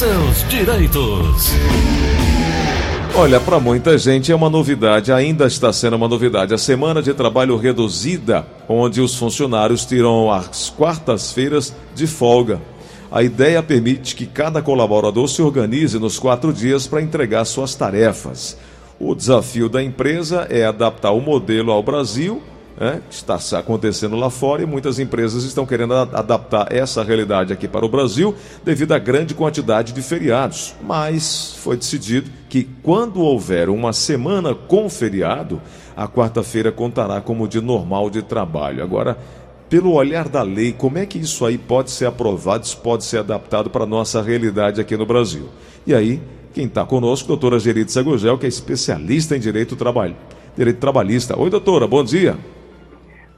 seus direitos. Olha, para muita gente é uma novidade, ainda está sendo uma novidade. A semana de trabalho reduzida, onde os funcionários tiram as quartas-feiras de folga. A ideia permite que cada colaborador se organize nos quatro dias para entregar suas tarefas. O desafio da empresa é adaptar o modelo ao Brasil que está acontecendo lá fora e muitas empresas estão querendo adaptar essa realidade aqui para o Brasil devido à grande quantidade de feriados. Mas foi decidido que quando houver uma semana com feriado, a quarta-feira contará como dia normal de trabalho. Agora, pelo olhar da lei, como é que isso aí pode ser aprovado, isso pode ser adaptado para a nossa realidade aqui no Brasil? E aí, quem está conosco, doutora Gerite Sagogel, que é especialista em direito, trabalho, direito trabalhista. Oi, doutora, bom dia.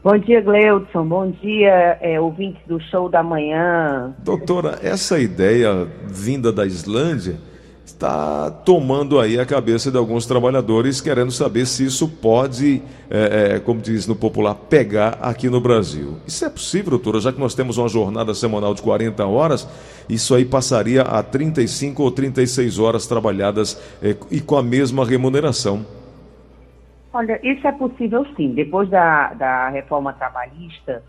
Bom dia, Gleudson. Bom dia, é, ouvintes do show da manhã. Doutora, essa ideia vinda da Islândia está tomando aí a cabeça de alguns trabalhadores, querendo saber se isso pode, é, é, como diz no popular, pegar aqui no Brasil. Isso é possível, doutora? Já que nós temos uma jornada semanal de 40 horas, isso aí passaria a 35 ou 36 horas trabalhadas é, e com a mesma remuneração. Olha, isso é possível sim. Depois da, da reforma trabalhista,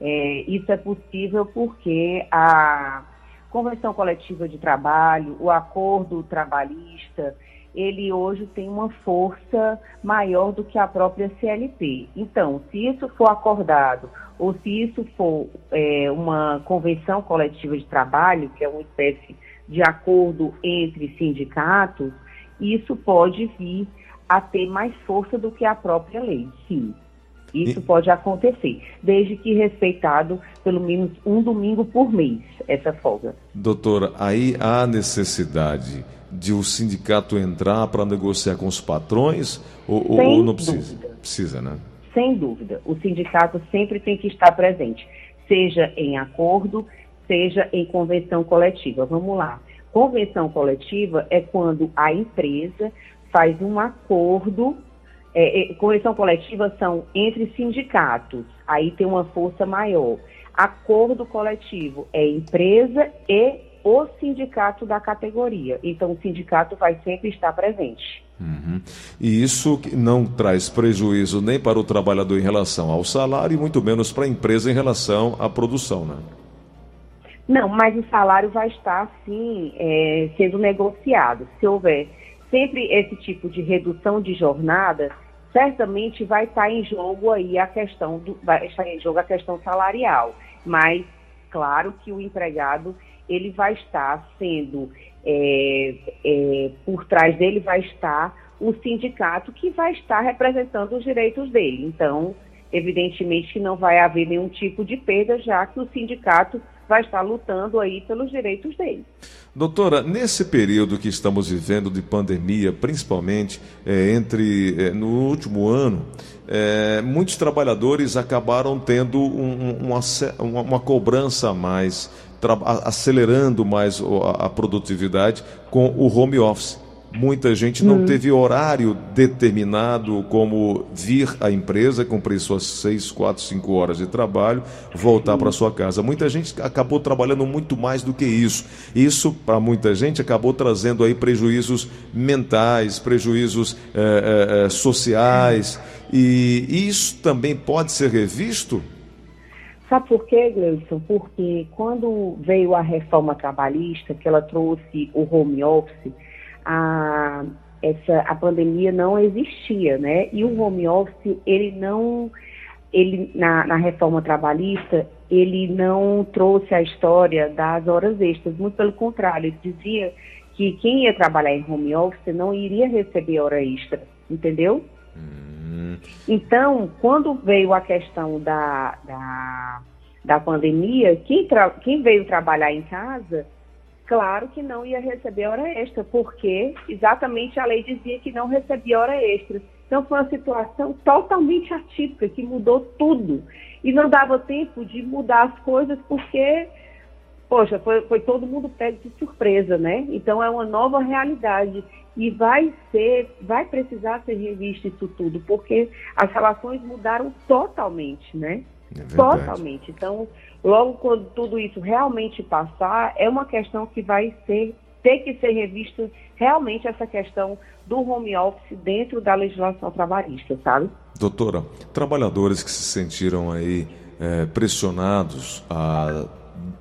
é, isso é possível porque a Convenção Coletiva de Trabalho, o acordo trabalhista, ele hoje tem uma força maior do que a própria CLT. Então, se isso for acordado, ou se isso for é, uma convenção coletiva de trabalho, que é uma espécie de acordo entre sindicatos, isso pode vir a ter mais força do que a própria lei, sim. Isso e... pode acontecer, desde que respeitado pelo menos um domingo por mês, essa folga. Doutora, aí há necessidade de o sindicato entrar para negociar com os patrões ou, ou não precisa? Dúvida. Precisa, né? Sem dúvida. O sindicato sempre tem que estar presente, seja em acordo, seja em convenção coletiva. Vamos lá. Convenção coletiva é quando a empresa faz um acordo, é, é, correção coletiva são entre sindicatos, aí tem uma força maior. Acordo coletivo é empresa e o sindicato da categoria. Então, o sindicato vai sempre estar presente. Uhum. E isso não traz prejuízo nem para o trabalhador em relação ao salário e muito menos para a empresa em relação à produção, né? Não, mas o salário vai estar, sim, é, sendo negociado. Se houver sempre esse tipo de redução de jornada, certamente vai estar em jogo aí a questão do, vai estar em jogo a questão salarial, mas claro que o empregado ele vai estar sendo é, é, por trás dele vai estar o sindicato que vai estar representando os direitos dele. Então, evidentemente que não vai haver nenhum tipo de perda, já que o sindicato vai estar lutando aí pelos direitos dele. Doutora, nesse período que estamos vivendo de pandemia, principalmente é, entre é, no último ano, é, muitos trabalhadores acabaram tendo um, uma, uma, uma, cobrança a mais, acelerando mais a, a produtividade com o home office. Muita gente não hum. teve horário determinado como vir à empresa, cumprir suas seis, quatro, cinco horas de trabalho, voltar para sua casa. Muita gente acabou trabalhando muito mais do que isso. Isso, para muita gente, acabou trazendo aí prejuízos mentais, prejuízos é, é, sociais. E isso também pode ser revisto? Sabe por quê, Gleison? Porque quando veio a reforma trabalhista, que ela trouxe o home office, a, essa, a pandemia não existia, né? E o home office, ele não, ele, na, na reforma trabalhista, ele não trouxe a história das horas extras, muito pelo contrário, ele dizia que quem ia trabalhar em home office não iria receber hora extra, entendeu? Hum. Então, quando veio a questão da, da, da pandemia, quem, quem veio trabalhar em casa claro que não ia receber hora extra, porque exatamente a lei dizia que não recebia hora extra. Então foi uma situação totalmente atípica, que mudou tudo. E não dava tempo de mudar as coisas, porque, poxa, foi, foi todo mundo pego de surpresa, né? Então é uma nova realidade. E vai ser, vai precisar ser revisto isso tudo, porque as relações mudaram totalmente, né? É totalmente. Então, logo quando tudo isso realmente passar, é uma questão que vai ser ter que ser revisto realmente essa questão do home office dentro da legislação trabalhista, sabe? Doutora, trabalhadores que se sentiram aí é, pressionados a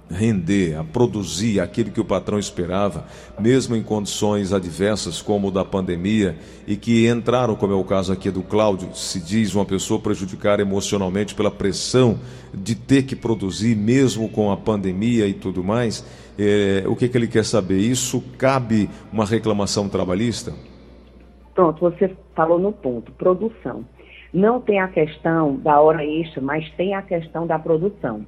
render, a produzir aquilo que o patrão esperava, mesmo em condições adversas como o da pandemia, e que entraram, como é o caso aqui do Cláudio, se diz uma pessoa prejudicada emocionalmente pela pressão de ter que produzir, mesmo com a pandemia e tudo mais. É, o que, que ele quer saber? Isso cabe uma reclamação trabalhista? Pronto, você falou no ponto, produção. Não tem a questão da hora extra, mas tem a questão da produção.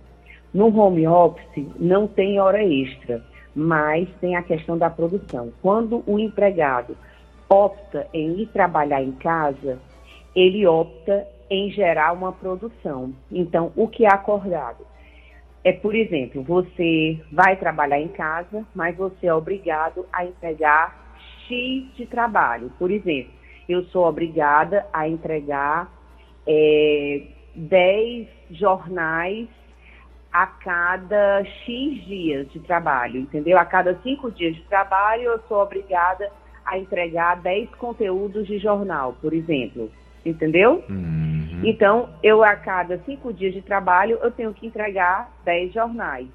No home office não tem hora extra, mas tem a questão da produção. Quando o empregado opta em ir trabalhar em casa, ele opta em gerar uma produção. Então, o que é acordado? É, por exemplo, você vai trabalhar em casa, mas você é obrigado a entregar X de trabalho. Por exemplo, eu sou obrigada a entregar é, 10 jornais a cada X dias de trabalho, entendeu? A cada cinco dias de trabalho, eu sou obrigada a entregar 10 conteúdos de jornal, por exemplo, entendeu? Uhum. Então, eu a cada cinco dias de trabalho, eu tenho que entregar 10 jornais.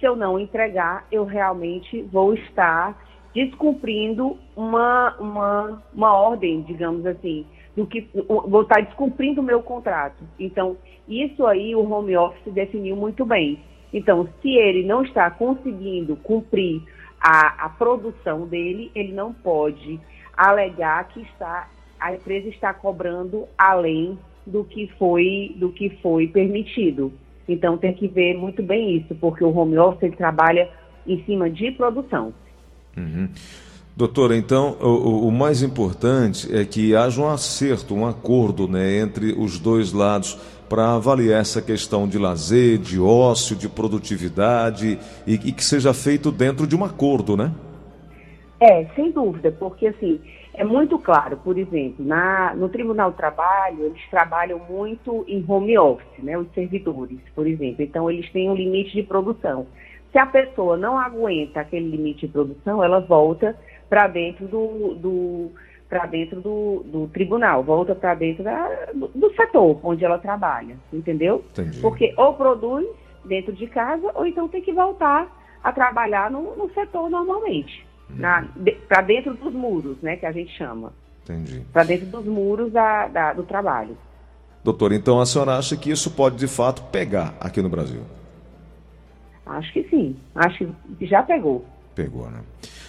Se eu não entregar, eu realmente vou estar descumprindo uma, uma, uma ordem, digamos assim, do que vou estar descumprindo o meu contrato. Então, isso aí o home office definiu muito bem. Então, se ele não está conseguindo cumprir a, a produção dele, ele não pode alegar que está, a empresa está cobrando além do que foi, do que foi permitido. Então, tem que ver muito bem isso, porque o home office ele trabalha em cima de produção. Uhum. Doutora, então o, o, mais importante é que haja um acerto, um acordo né, entre os dois lados para avaliar essa questão de lazer, de ócio, de produtividade e, e, que seja feito dentro de um acordo, né? É, sem dúvida, porque assim, é muito claro, por exemplo, na, no Tribunal do Trabalho, eles trabalham muito em home office, né, os servidores, por exemplo, então eles têm um limite de produção. Se a pessoa não aguenta aquele limite de produção, ela volta para dentro do, do para dentro do, do, tribunal, volta para dentro da, do, do, setor onde ela trabalha, entendeu? Entendi. Porque ou produz dentro de casa, ou então tem que voltar a trabalhar no, no setor normalmente, uhum. de, para dentro dos muros, né, que a gente chama. Entendi. Para dentro dos muros da, da, do trabalho. Doutor, então a senhora acha que isso pode de fato pegar aqui no Brasil? Acho que sim. Acho que já pegou. Pegou, né?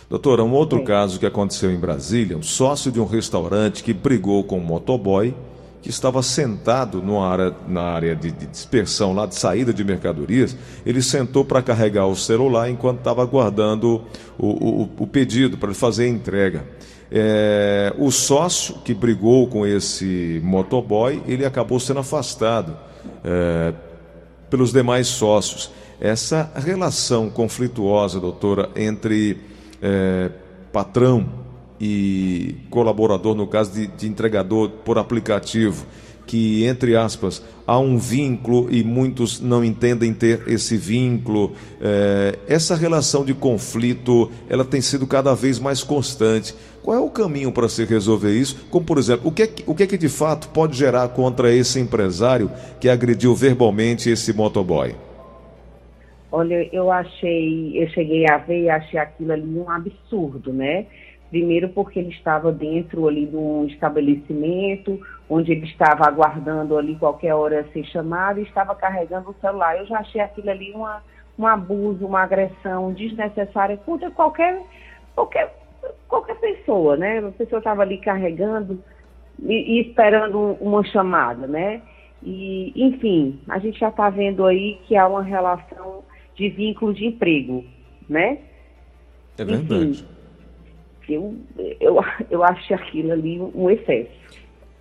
Doutora, um outro caso que aconteceu em Brasília, um sócio de um restaurante que brigou com um motoboy que estava sentado área, na área de, de, dispersão lá de saída de mercadorias, ele sentou para carregar o celular enquanto estava aguardando o, o, o pedido para fazer a entrega. É, o sócio que brigou com esse motoboy, ele acabou sendo afastado é, pelos demais sócios. Essa relação conflituosa, doutora, entre é, patrão e colaborador, no caso de, de entregador por aplicativo, que, entre aspas, há um vínculo e muitos não entendem ter esse vínculo. É, essa relação de conflito, ela tem sido cada vez mais constante. Qual é o caminho para se resolver isso? Como, por exemplo, o que, é que, o que é que de fato pode gerar contra esse empresário que agrediu verbalmente esse motoboy? Olha, eu achei, eu cheguei a ver e achei aquilo ali um absurdo, né? Primeiro porque ele estava dentro ali de um estabelecimento, onde ele estava aguardando ali qualquer hora ser chamado e estava carregando o celular. Eu já achei aquilo ali uma, um abuso, uma agressão desnecessária contra qualquer, qualquer, qualquer pessoa, né? A pessoa estava ali carregando e, e esperando uma chamada, né? E, enfim, a gente já está vendo aí que há uma relação de vínculo de emprego, né? É verdade. Enfim, eu, eu, eu aquilo ali um excesso.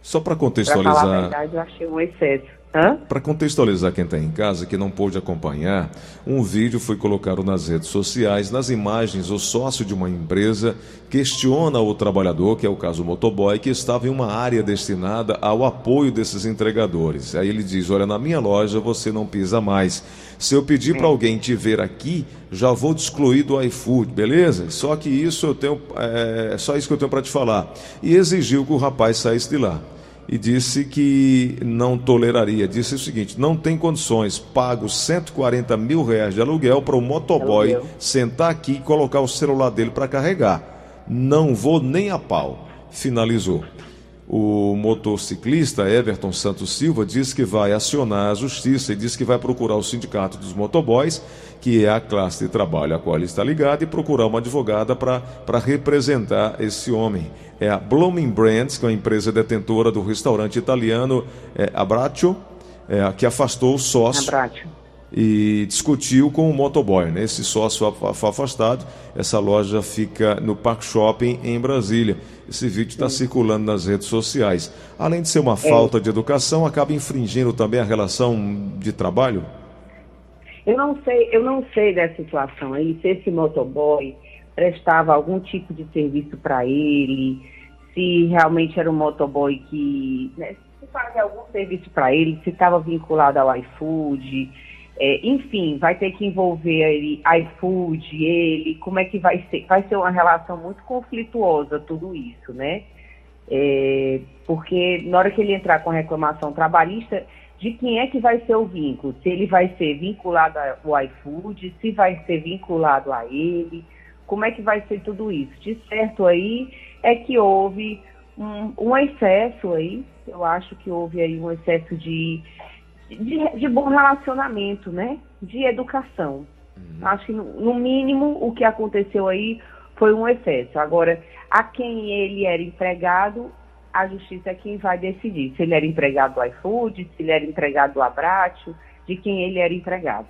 Só para contextualizar. Pra falar a verdade, eu achei um excesso. Para contextualizar quem está em casa, que não pôde acompanhar, um vídeo foi colocado nas redes sociais. Nas imagens, o sócio de uma empresa questiona o trabalhador, que é o caso motoboy, que estava em uma área destinada ao apoio desses entregadores. Aí ele diz: Olha, na minha loja você não pisa mais. Se eu pedir para alguém te ver aqui, já vou te excluir do iFood, beleza? Só que isso eu tenho, é só isso que eu tenho para te falar. E exigiu que o rapaz saísse de lá e disse que não toleraria. Disse o seguinte: não tem condições, pago 140 mil reais de aluguel para o motoboy aluguel. sentar aqui e colocar o celular dele para carregar. Não vou nem a pau. Finalizou. O motociclista Everton Santos Silva diz que vai acionar a justiça e diz que vai procurar o sindicato dos motoboys, que é a classe de trabalho a qual ele está ligado, e procurar uma advogada para representar esse homem. É a Blooming Brands, que é uma empresa detentora do restaurante italiano é, Abbraccio, é, que afastou o sócio. Abbraccio e discutiu com o motoboy. Né? Esse sócio foi afastado. Essa loja fica no Park Shopping, em Brasília. Esse vídeo está circulando nas redes sociais. Além de ser uma é. falta de educação, acaba infringindo também a relação de trabalho? Eu não sei, eu não sei dessa situação aí, se esse motoboy prestava algum tipo de serviço para ele, se realmente era um motoboy que né, se fazia algum serviço para ele, se estava vinculado ao iFood é, enfim, vai ter que envolver ele, iFood, ele, como é que vai ser? Vai ser uma relação muito conflituosa tudo isso, né? É, porque na hora que ele entrar com reclamação trabalhista, de quem é que vai ser o vínculo? Se ele vai ser vinculado ao iFood, se vai ser vinculado a ele, como é que vai ser tudo isso? De certo aí é que houve um, um excesso aí, eu acho que houve aí um excesso de de, de bom relacionamento, né? De educação. Uhum. Acho que, no mínimo, o que aconteceu aí foi um excesso. Agora, a quem ele era empregado, a justiça é quem vai decidir. Se ele era empregado do iFood, se ele era empregado do Abratio, de quem ele era empregado.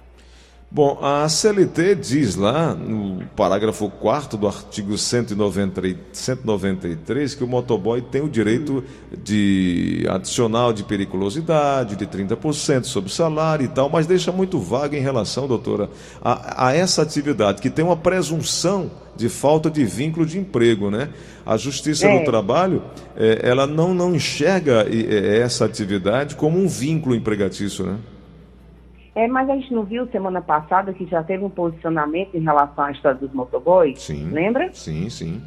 Bom, a CLT diz lá, no parágrafo 4 do artigo 193, que o motoboy tem o direito de adicional de periculosidade, de 30% sobre o salário e tal, mas deixa muito vago em relação, doutora, a, a essa atividade, que tem uma presunção de falta de vínculo de emprego, né? A Justiça é. do Trabalho, é, ela não, não enxerga é, essa atividade como um vínculo empregatício, né? É, mas a gente não viu semana passada que já teve um posicionamento em relação à história dos motoboys? Sim. Lembra? Sim, sim.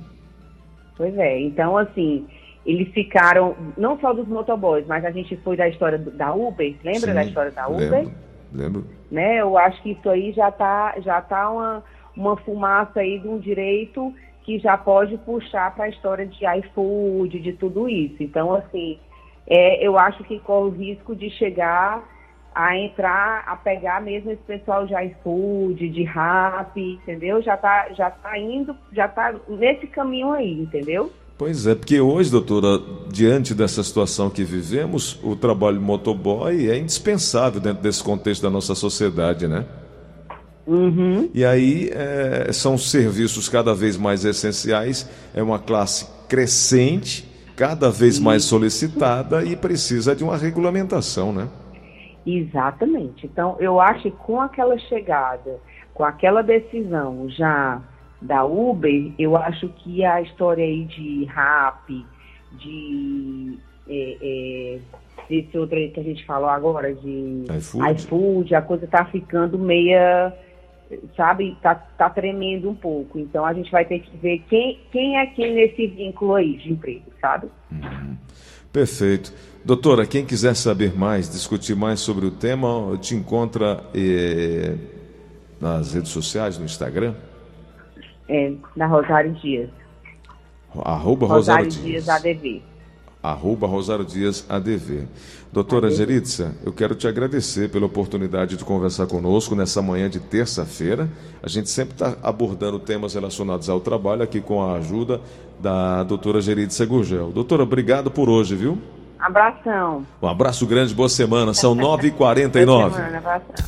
Pois é. Então, assim, eles ficaram, não só dos motoboys, mas a gente foi da história da Uber, lembra sim, da história da Uber? Lembro, lembro. Né? Eu acho que isso aí já está já tá uma, uma fumaça aí de um direito que já pode puxar para a história de iFood, de tudo isso. Então, assim, é, eu acho que corre o risco de chegar a entrar, a pegar mesmo esse pessoal de iFood, de Rap, entendeu? Já tá, já tá indo, já tá nesse caminho aí, entendeu? Pois é, porque hoje, doutora, diante dessa situação que vivemos, o trabalho motoboy é indispensável dentro desse contexto da nossa sociedade, né? Uhum. E aí é, são serviços cada vez mais essenciais, é uma classe crescente, cada vez mais solicitada e precisa de uma regulamentação, né? Exatamente. Então, eu acho que com aquela chegada, com aquela decisão já da Uber, eu acho que a história aí de rap, de é, é, desse outro aí que a gente falou agora, de iFood, iFood a coisa tá ficando meia, sabe, tá, tá tremendo um pouco. Então a gente vai ter que ver quem, quem é quem nesse vínculo aí de emprego, sabe? Uhum. Perfeito. Doutora, quem quiser saber mais, discutir mais sobre o tema, te encontra eh, nas redes sociais, no Instagram? É, na Rosário Dias. Arroba Rosário, Rosário Dias. Dias ADV. Arroba Rosário Dias ADV. Doutora ADV. Geritza, eu quero te agradecer pela oportunidade de conversar conosco nessa manhã de terça-feira. A gente sempre está abordando temas relacionados ao trabalho aqui com a ajuda da doutora Geritza Gurgel. Doutora, obrigado por hoje, viu? Abração. Um abraço grande, boa semana. São 9h49. boa semana, abração.